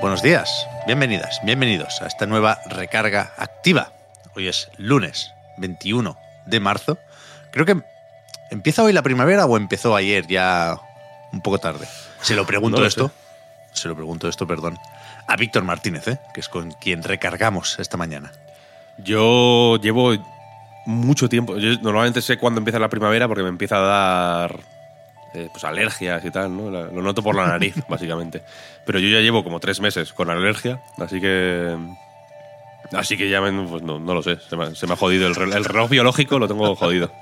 Buenos días, bienvenidas, bienvenidos a esta nueva recarga activa. Hoy es lunes 21 de marzo. Creo que empieza hoy la primavera o empezó ayer ya un poco tarde. Se lo pregunto No lo esto, se lo pregunto esto, perdón, a Víctor Martínez, ¿eh? que es con quien recargamos esta mañana. Yo llevo mucho tiempo. Yo normalmente sé cuándo empieza la primavera porque me empieza a dar eh, pues alergias y tal, ¿no? La- Lo noto por la nariz, básicamente. Pero yo ya llevo como tres meses con alergia, así que. Así que ya me- pues no, no lo sé. Se me, ha- se me ha jodido. El reloj, el reloj biológico lo tengo jodido.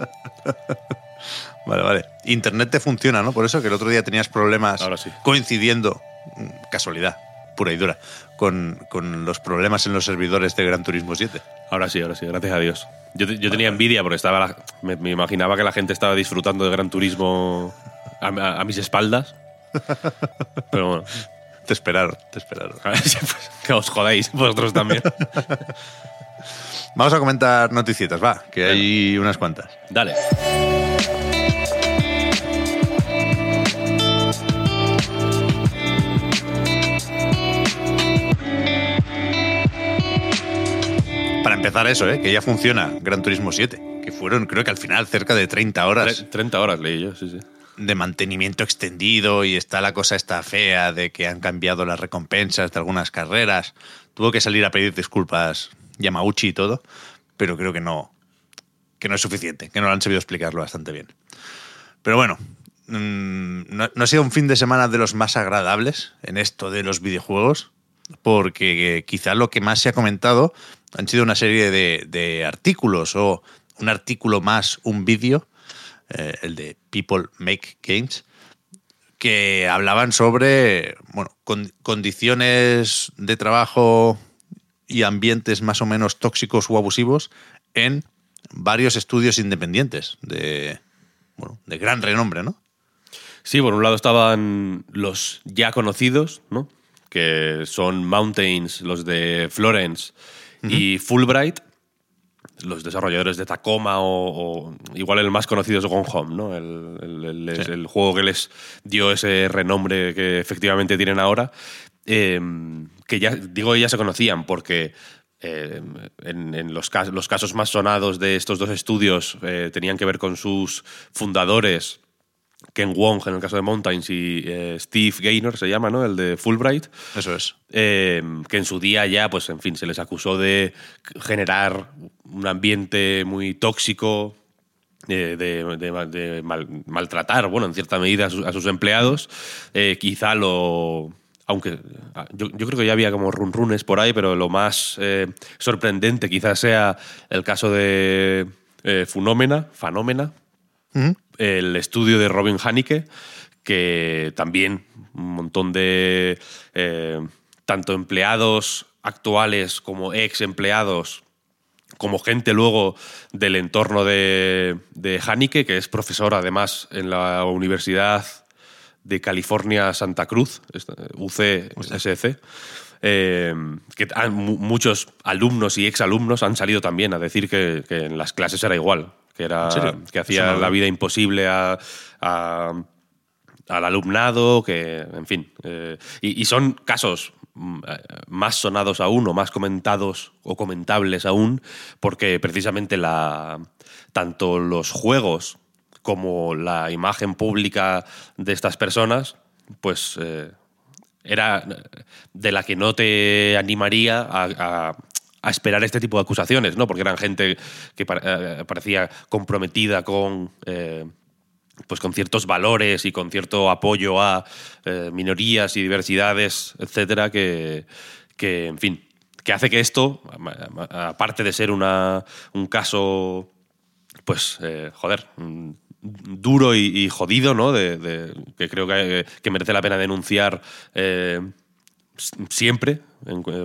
Vale, vale. Internet te funciona, ¿no? Por eso que el otro día tenías problemas Ahora sí. coincidiendo, casualidad, pura y dura, con, con los problemas en los servidores de Gran Turismo 7. Ahora sí, ahora sí, gracias a Dios. Yo, yo tenía envidia porque estaba la- me, me imaginaba que la gente estaba disfrutando de Gran Turismo a, a- a mis espaldas. Pero bueno, Te esperaron, te esperaron. a ver si, pues, que os jodáis vosotros también. Vamos a comentar noticietas, va, que hay unas cuantas. Dale. Para empezar eso, ¿eh? que ya funciona Gran Turismo 7, que fueron creo que al final cerca de 30 horas Tre- 30 horas leí yo, sí, sí. De mantenimiento extendido y está la cosa esta fea de que han cambiado las recompensas de algunas carreras. Tuvo que salir a pedir disculpas Yamauchi y todo, pero creo que no, que no es suficiente, que no lo han sabido explicarlo bastante bien. Pero bueno, mm, no, no ha sido un fin de semana de los más agradables en esto de los videojuegos, porque quizá lo que más se ha comentado han sido una serie de, de artículos o un artículo más un vídeo, eh, el de People Make Games, que hablaban sobre bueno, con- condiciones de trabajo y ambientes más o menos tóxicos o abusivos en varios estudios independientes de, bueno, de gran renombre, ¿no? Sí, por un lado estaban los ya conocidos, ¿no? Que son Mountains, los de Florence y Fulbright, los desarrolladores de Tacoma o, o igual el más conocido es Gone Home, ¿no? El, el- el- es Sí. el juego que les dio ese renombre que efectivamente tienen ahora. eh, que ya, digo, ya se conocían porque eh, en, en los, los casos más sonados de estos dos estudios eh, tenían que ver con sus fundadores, Ken Wong en el caso de Mountains y eh, Steve Gaynor se llama, ¿no? El de Fulbright. Eso es. eh, que en su día ya, pues en fin, se les acusó de generar un ambiente muy tóxico, eh, de, de- de mal- maltratar, bueno, en cierta medida a sus, a sus empleados. Eh, quizá lo. Aunque ah, yo, yo creo que ya había como run runes por ahí, pero lo más sorprendente quizás sea el caso de Funómena, Fanómena, el estudio de Robin Haneke, que también un montón de eh, tanto empleados actuales como ex empleados, como gente luego del entorno de, de Haneke, que es profesor además en la Universidad de California Santa Cruz, UCSC. eh, que han- muchos alumnos y exalumnos han salido también a decir que, que en las clases era igual, que, era, que hacía no- la vida imposible a- a, al alumnado, que, en fin. eh, y, y son casos mm, eh, más sonados aún o más comentados o comentables aún, porque precisamente la, tanto los juegos como la imagen pública de estas personas, pues eh, era de la que no te animaría a, a- a esperar este tipo de acusaciones, ¿no? Porque eran gente que eh, parecía comprometida con eh, pues con ciertos valores y con cierto apoyo a eh, minorías y diversidades, etcétera, que, que, en fin, que hace que esto, aparte de ser una, un caso pues, eh, joder, duro y, jodido, ¿no? De, que creo que, que merece la pena denunciar siempre,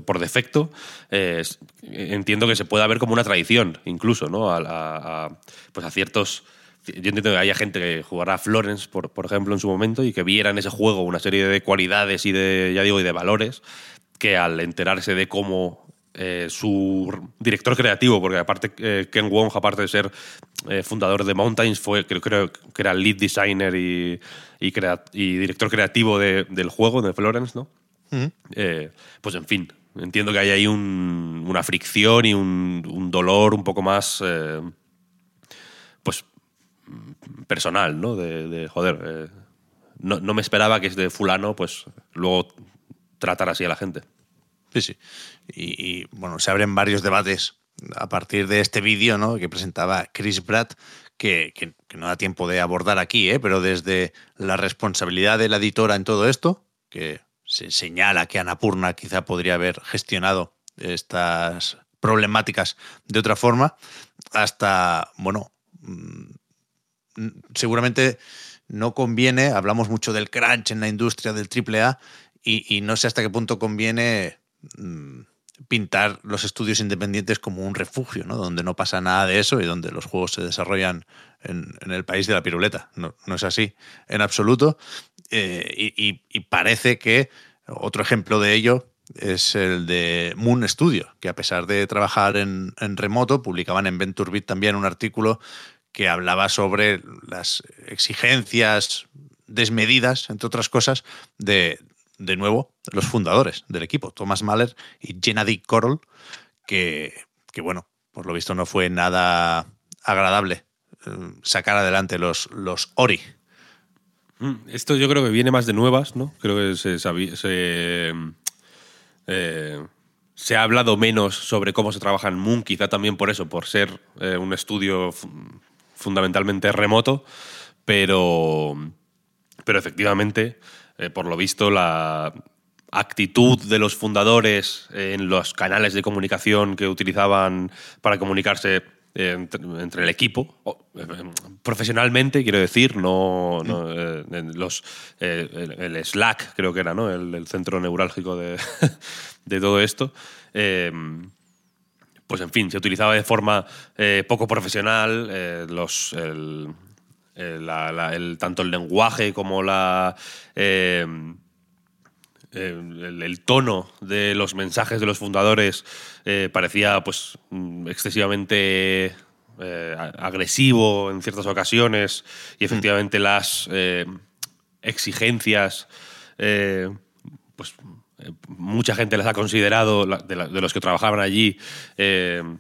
por defecto. Eh, entiendo que se pueda ver como una tradición, incluso, ¿no? A, a- a, pues a ciertos. Yo entiendo que haya gente que jugará a Florence, por, por ejemplo, en su momento, y que viera en ese juego una serie de cualidades y de, ya digo, y de valores, que al enterarse de cómo eh, su director creativo, porque aparte eh, Ken Wong, aparte de ser eh, fundador de Mountains, fue creo, creo que era lead designer y, y, crea- y director creativo de- del juego, de Florence, ¿no? Eh, pues en fin, entiendo que hay ahí un- una fricción y un, un dolor un poco más, eh, pues, personal, ¿no? De, de, joder, eh, no, no me esperaba que este fulano, pues, luego tratara así a la gente. Sí, sí. Y, y, bueno, se abren varios debates a partir de este vídeo ¿no? que presentaba Chris Pratt, que, que- que no da tiempo de abordar aquí, ¿eh? pero desde la responsabilidad de la editora en todo esto, que se señala que Anapurna quizá podría haber gestionado estas problemáticas de otra forma, hasta, bueno, mm, seguramente no conviene, hablamos mucho del crunch en la industria del AAA y, y no sé hasta qué punto conviene mm, pintar los estudios independientes como un refugio, ¿no? donde no pasa nada de eso y donde los juegos se desarrollan en, en el país de la piruleta. No, no es así en absoluto. Eh, y, parece que otro ejemplo de ello es el de Moon Studio, que a pesar de trabajar en, en remoto, publicaban en VentureBeat también un artículo que hablaba sobre las exigencias desmedidas, entre otras cosas, de, de nuevo, los fundadores del equipo, Thomas Mahler y Gennady Korol, que, que, bueno, por lo visto no fue nada agradable eh, sacar adelante los, los Ori. Mm, Esto yo creo que viene más de nuevas, ¿no? Creo que se, eh, se ha hablado menos sobre cómo se trabaja en Moon, quizá también por eso, por ser eh, un estudio fu- fundamentalmente remoto, pero, pero efectivamente, eh, por lo visto, la actitud de los fundadores en los canales de comunicación que utilizaban para comunicarse entre, el equipo, eh, profesionalmente, quiero decir, no, no, eh, en los, eh, el, el Slack, creo que era, ¿no? El, el centro neurálgico de, de todo esto. eh, pues en fin, se utilizaba de forma eh, poco profesional, eh, los, el, el- la- la- el- tanto el lenguaje como la, eh, el, el tono de los mensajes de los fundadores eh, parecía pues mm, excesivamente eh, agresivo en ciertas ocasiones y efectivamente las eh, exigencias pues mucha gente las ha considerado de, la- de los que trabajaban allí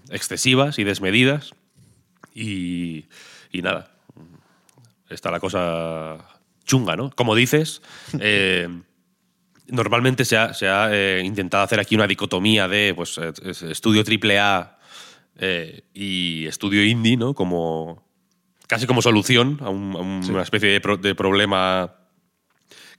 excesivas y desmedidas. Y, y nada está la cosa chunga no como dices normalmente se ha, se ha, eh, intentado hacer aquí una dicotomía de pues, eh, es- estudio AAA eh, y estudio indie, ¿no? Como, casi como solución a, un- a un- una especie de, pro- de problema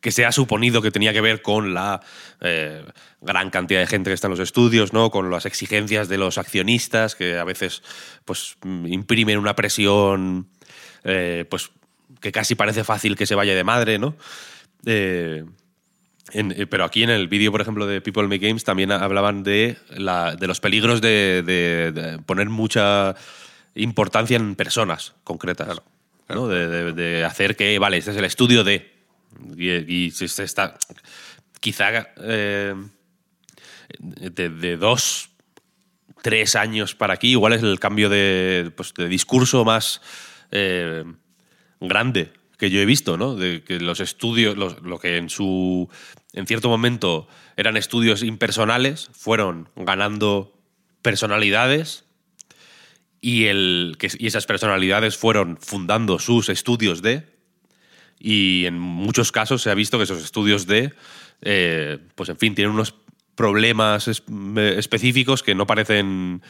que se ha suponido que tenía que ver con la eh, gran cantidad de gente que está en los estudios, ¿no? con las exigencias de los accionistas, que a veces pues, imprimen una presión eh, pues, que casi parece fácil que se vaya de madre, ¿no? Eh, en- eh, pero aquí en el vídeo, por ejemplo, de People Make Games también hablaban de, la- de los peligros de, de- de poner mucha importancia en personas concretas. De, hacer que, vale, este es el estudio de. Y, y se, está. Quizá eh, de, dos, tres años para aquí, igual es el cambio de, pues, de discurso más eh, grande que yo he visto, ¿no? De que los estudios, los- lo que en su. en cierto momento eran estudios impersonales, fueron ganando personalidades y, el, que, y esas personalidades fueron fundando sus estudios de. Y en muchos casos se ha visto que esos estudios de, eh, pues en fin, tienen unos problemas me- específicos que no parecen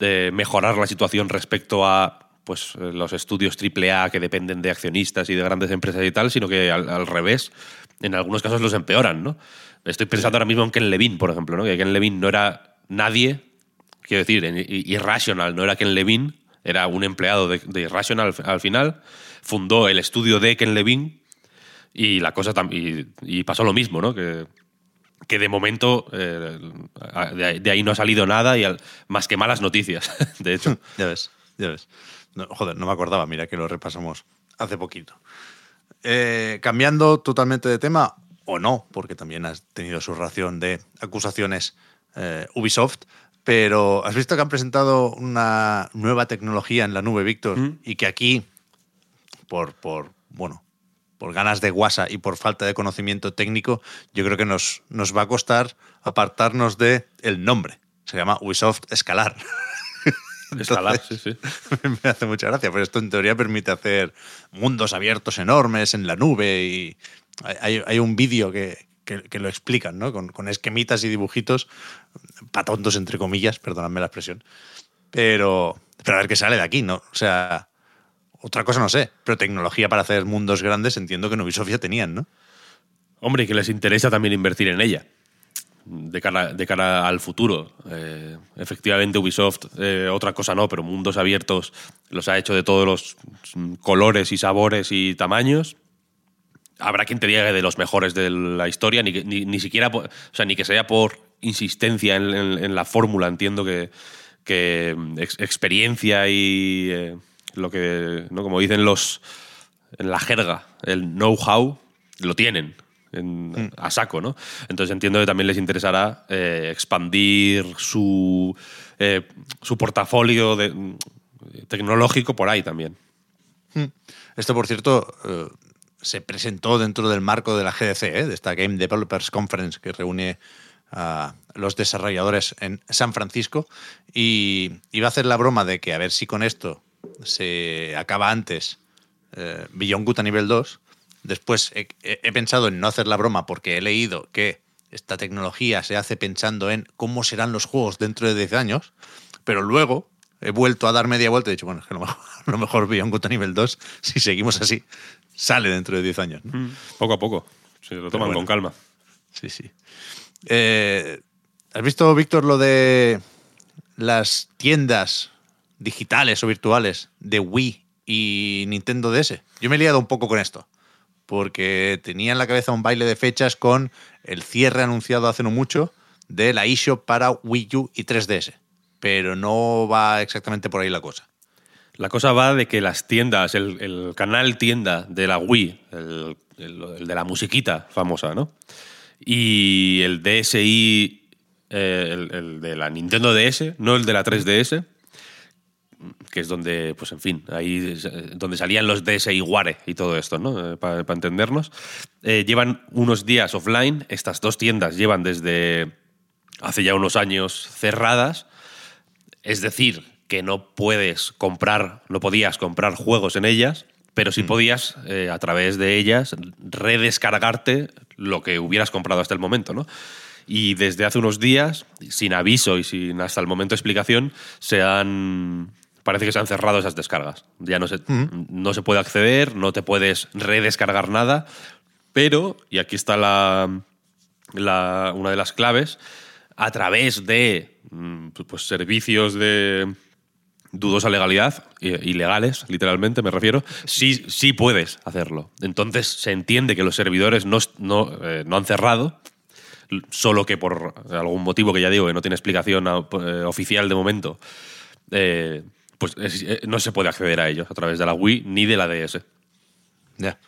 eh, mejorar la situación respecto a pues, eh, los estudios AAA que dependen de accionistas y de grandes empresas y tal, sino que al, al revés, en algunos casos los empeoran, ¿no? Estoy pensando ahora mismo en Ken Levine, por ejemplo, ¿no? Que Ken Levine no era nadie, quiero decir, Irrational no era Ken Levine, era un empleado de, de Irrational al, al final, fundó el estudio de Ken Levine y la cosa y, y pasó lo mismo, ¿no? Que, que de momento eh, de, ahí- de ahí no ha salido nada y al- más que malas noticias, de hecho. Ya ves, ya ves. No, joder, no me acordaba, mira que lo repasamos hace poquito. Eh, cambiando totalmente de tema, o no, porque también has tenido su ración de acusaciones eh, Ubisoft, pero has visto que han presentado una nueva tecnología en la nube, Víctor, y que aquí, por, por, bueno, por ganas de guasa y por falta de conocimiento técnico, yo creo que nos, nos va a costar apartarnos de el nombre. Se llama Ubisoft Escalar. Escalar, sí, sí. me hace mucha gracia, pero esto en teoría permite hacer mundos abiertos enormes en la nube y hay, hay un vídeo que, que- que lo explican, ¿no? Con, con esquemitas y dibujitos, patontos entre comillas, perdonadme la expresión, pero, pero a ver qué sale de aquí, ¿no? O sea, otra cosa no sé, pero tecnología para hacer mundos grandes entiendo que en Ubisoft ya tenían, ¿no? Hombre, y que les interesa también invertir en ella. De cara, de cara al futuro. Eh, efectivamente, Ubisoft, eh, otra cosa no, pero mundos abiertos los ha hecho de todos los mm, colores y sabores y tamaños. Habrá quien te diga de los mejores de la historia, ni, ni, ni siquiera, o sea, ni que sea por insistencia en, en- en la fórmula. Entiendo que, que mm, ex- experiencia y eh, lo que, ¿no? como dicen los, en la jerga, el know-how, lo tienen en- a saco, ¿no? Entonces entiendo que también les interesará eh, expandir su, eh, su portafolio de- mm, tecnológico por ahí también. Esto, por cierto, eh, se presentó dentro del marco de la GDC, de esta Game Developers Conference que reúne a los desarrolladores en San Francisco. Y iba a hacer la broma de que a ver si con esto se acaba antes Beyond Good a nivel 2. Después he, pensado en no hacer la broma porque he leído que esta tecnología se hace pensando en cómo serán los juegos dentro de 10 años, pero luego he vuelto a dar media vuelta y he dicho, bueno, es que lo mejor, lo mejor Beyond Good a nivel 2, si seguimos así, sale dentro de 10 años. ¿no? Poco a poco. Se lo toman bueno. con calma. Sí, sí. Eh, ¿Has visto, Víctor, lo de las tiendas digitales o virtuales de Wii y Nintendo DS? Yo me he liado un poco con esto, porque tenía en la cabeza un baile de fechas con el cierre anunciado hace no mucho de la eShop para Wii U y 3DS, pero no va exactamente por ahí la cosa. La cosa va de que las tiendas, el, canal tienda de la Wii, el, de la musiquita famosa, ¿no? Y el DSi, eh, el de la Nintendo DS, no el de la 3DS, que es donde, pues en fin, ahí es, eh, donde salían los DSi Ware y todo esto, ¿no? Para entendernos. Eh, llevan unos días offline, estas dos tiendas llevan desde hace ya unos años cerradas. Es decir, que no puedes comprar, no podías comprar juegos en ellas, pero sí podías, eh, a través de ellas, redescargarte lo que hubieras comprado hasta el momento, ¿no? Y desde hace unos días, sin aviso y sin hasta el momento explicación, se han. Parece que se han cerrado esas descargas. Ya no se, no se puede acceder, no te puedes redescargar nada, pero, y aquí está la, la- una de las claves, a través de mm, pues, servicios de dudosa legalidad, ilegales, literalmente me refiero, sí, sí puedes hacerlo. Entonces se entiende que los servidores no, no, eh, no han cerrado, solo que por algún motivo que ya digo que no tiene explicación eh, oficial de momento, eh, pues es- eh, no se puede acceder a ellos a través de la Wii ni de la DS. Ya.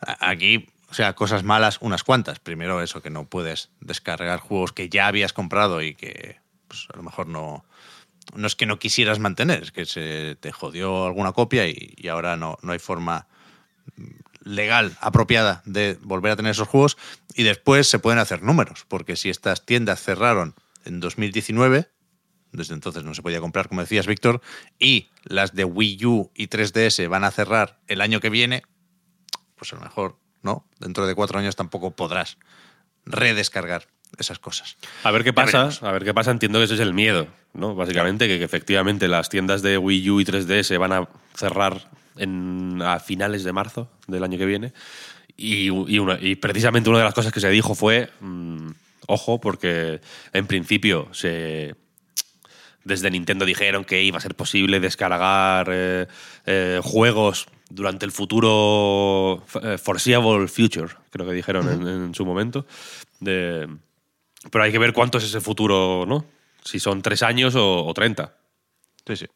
Aquí, o sea, cosas malas, unas cuantas. Primero, eso, que no puedes descargar juegos que ya habías comprado y que pues, a lo mejor no. No es que no quisieras mantener, es que se te jodió alguna copia y, y ahora no, no hay forma legal apropiada de volver a tener esos juegos. Y después se pueden hacer números, porque si estas tiendas cerraron en 2019, desde entonces no se podía comprar, como decías, Víctor, y las de Wii U y 3DS van a cerrar el año que viene, pues a lo mejor, ¿no? Dentro de cuatro años tampoco podrás redescargar esas cosas. A ver qué pasa, a ver qué pasa, entiendo que ese es el miedo, ¿no? Básicamente, que, que efectivamente las tiendas de Wii U y 3D se van a cerrar en, a finales de marzo del año que viene. Y, y una- y precisamente una de las cosas que se dijo fue, mm, ojo, porque en principio se desde Nintendo dijeron que iba a ser posible descargar eh, eh, juegos durante el futuro eh, foreseeable future, creo que dijeron en, su momento. Pero hay que ver cuánto es ese futuro, ¿no? Si son tres años o, o 30. Sí, sí.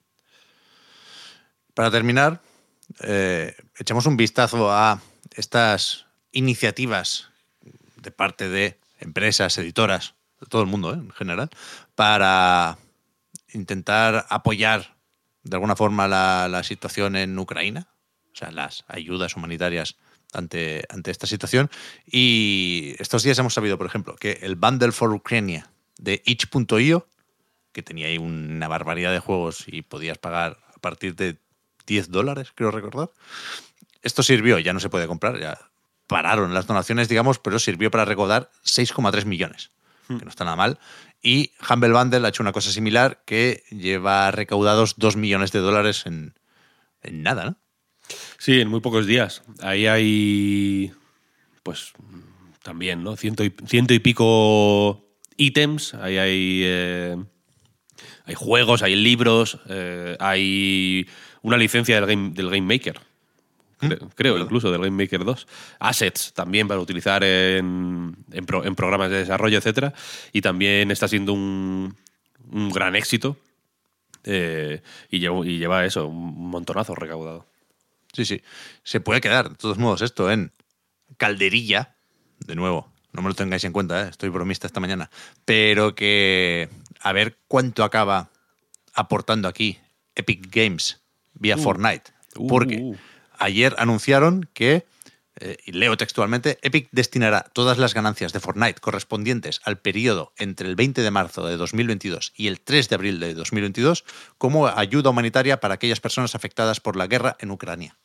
Para terminar, eh, echamos un vistazo a estas iniciativas de parte de empresas, editoras, de todo el mundo en general, para intentar apoyar de alguna forma la, la situación en Ucrania, o sea, las ayudas humanitarias ante, ante esta situación. Y estos días hemos sabido, por ejemplo, que el Bundle for Ukraine de itch.io, que tenía ahí una barbaridad de juegos y podías pagar a partir de 10 dólares, creo recordar. Esto sirvió, ya no se puede comprar, ya pararon las donaciones, digamos, pero sirvió para recaudar 6,3 millones, que no está nada mal. Y Humble Bundle ha hecho una cosa similar que lleva recaudados 2 millones de dólares en, nada, ¿no? Sí, en muy pocos días. Ahí hay, pues, también, ¿no? Ciento y, pico ítems. Ahí hay, eh, hay juegos, hay libros, eh, hay una licencia del game Maker. Cre- Creo, incluso del Game Maker 2. Assets también para utilizar en, en, pro- en programas de desarrollo, etcétera. Y también está siendo un, un gran éxito. eh, y, lleva, y lleva eso, un montonazo recaudado. Sí, sí. Se puede quedar, de todos modos, esto en calderilla, de nuevo, no me lo tengáis en cuenta, ¿eh? estoy bromista esta mañana, pero que a ver cuánto acaba aportando aquí Epic Games vía Fortnite. Porque Uh. Ayer anunciaron que, eh, y leo textualmente, Epic destinará todas las ganancias de Fortnite correspondientes al periodo entre el 20 de marzo de 2022 y el 3 de abril de 2022 como ayuda humanitaria para aquellas personas afectadas por la guerra en Ucrania.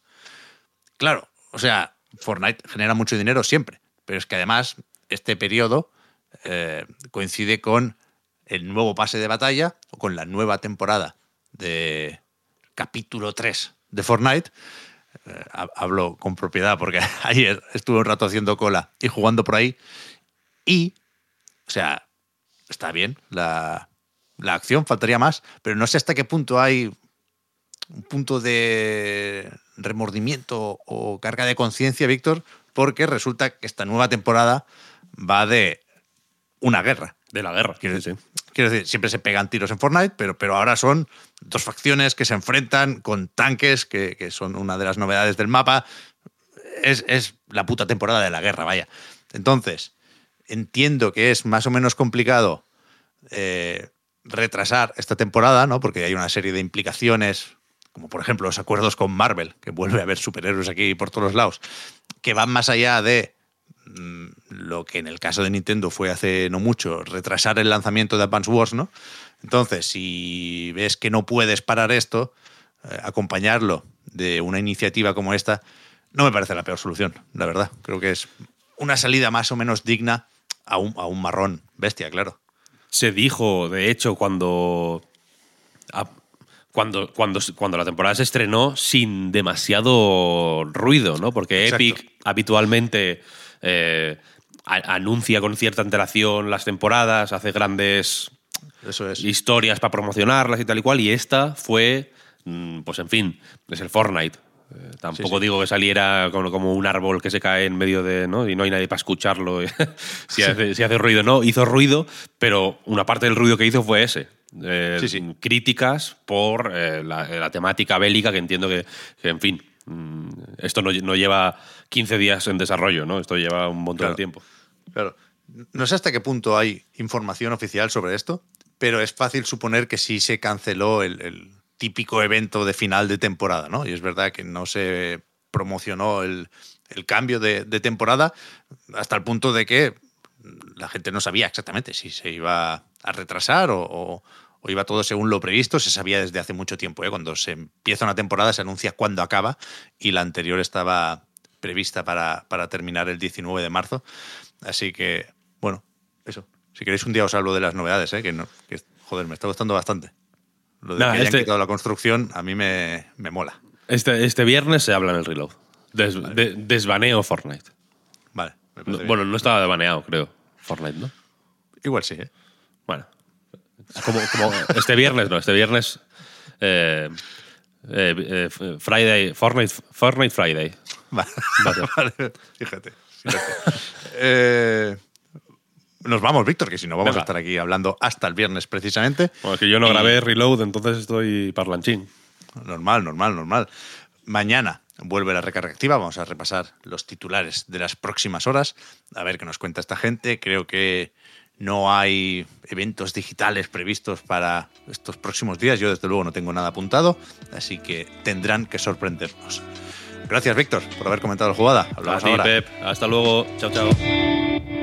Claro, o sea, Fortnite genera mucho dinero siempre, pero es que además este periodo eh, coincide con el nuevo pase de batalla o con la nueva temporada de capítulo 3 de Fortnite. Eh, ha- hablo con propiedad porque ayer estuve un rato haciendo cola y jugando por ahí. Y, o sea, está bien la, la acción, faltaría más, pero no sé hasta qué punto hay un punto de remordimiento o carga de conciencia, Víctor, porque resulta que esta nueva temporada va de una guerra. De la guerra. Quiero, sí, sí. Quiero decir, siempre se pegan tiros en Fortnite, pero, pero ahora son dos facciones que se enfrentan con tanques, que, que son una de las novedades del mapa. Es, es la puta temporada de la guerra, vaya. Entonces, entiendo que es más o menos complicado eh, retrasar esta temporada, ¿no? Porque hay una serie de implicaciones, como por ejemplo los acuerdos con Marvel, que vuelve a haber superhéroes aquí por todos lados, que van más allá de lo que en el caso de Nintendo fue hace no mucho, retrasar el lanzamiento de Advance Wars, ¿no? Entonces, si ves que no puedes parar esto, eh, acompañarlo de una iniciativa como esta, no me parece la peor solución, la verdad. Creo que es una salida más o menos digna a un, a un marrón bestia, claro. Se dijo, de hecho, cuando, a- cuando, cuando, cuando la temporada se estrenó sin demasiado ruido, ¿no? Porque Exacto. Epic habitualmente eh, anuncia con cierta antelación las temporadas, hace grandes Eso es. historias para promocionarlas y tal y cual, y esta fue, mm, pues en fin, es el Fortnite. Eh, tampoco Sí, sí. digo que saliera como, como un árbol que se cae en medio de, ¿no? Y no hay nadie para escucharlo. si, hace, si hace ruido, no. Hizo ruido, pero una parte del ruido que hizo fue ese. Eh, Sí, sí. Críticas por eh, la, la temática bélica, que entiendo que, que, en fin, mm, esto no, no lleva 15 días en desarrollo, ¿no? Esto lleva un montón Claro. de tiempo. Claro. No sé hasta qué punto hay información oficial sobre esto, pero es fácil suponer que sí se canceló el, el típico evento de final de temporada, ¿no? Y es verdad que no se promocionó el, el cambio de, de temporada hasta el punto de que la gente no sabía exactamente si se iba a retrasar o, o- o iba todo según lo previsto. Se sabía desde hace mucho tiempo. ¿eh? Cuando se empieza una temporada se anuncia cuándo acaba y la anterior estaba prevista para, para terminar el 19 de marzo. Así que, bueno, eso. Si queréis un día os hablo de las novedades, ¿eh? que, no, que, joder, me está gustando bastante. Lo de Nada, que hayan este- quitado la construcción a mí me, me mola. Este, este viernes se habla en el reload. Des- de- desbaneo Fortnite. Vale. No- bueno, no estaba baneado, creo. Fortnite, ¿no? Igual sí, ¿eh? Como, como este viernes, no, este viernes. eh, eh, eh, Friday, Fortnite, Fortnite Friday. Vale, vale, fíjate. fíjate. Nos vamos, Víctor, que si no vamos Venga. a estar aquí hablando hasta el viernes precisamente. Bueno, es que yo no Y- grabé Reload, entonces estoy parlanchín. Normal, normal, normal. Mañana vuelve la recarga activa. Vamos a repasar los titulares de las próximas horas. A ver qué nos cuenta esta gente. Creo que no hay eventos digitales previstos para estos próximos días. Yo, desde luego, no tengo nada apuntado. Así que tendrán que sorprendernos. Gracias, Víctor, por haber comentado la jugada. A Hablamos ti, ahora. Pep. Hasta luego. Chao, chao.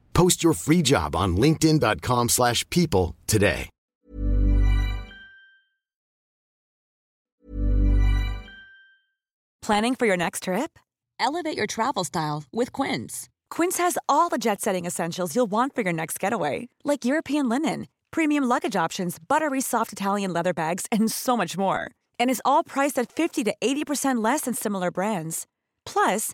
Post your free job on linkedin.com/people slash people today. Planning for your next trip? Elevate your travel style with Quince. Quince has all the jet setting essentials you'll want for your next getaway, like European linen, premium luggage options, buttery soft Italian leather bags, and so much more. And is all priced at 50 to 80% less than similar brands. Plus,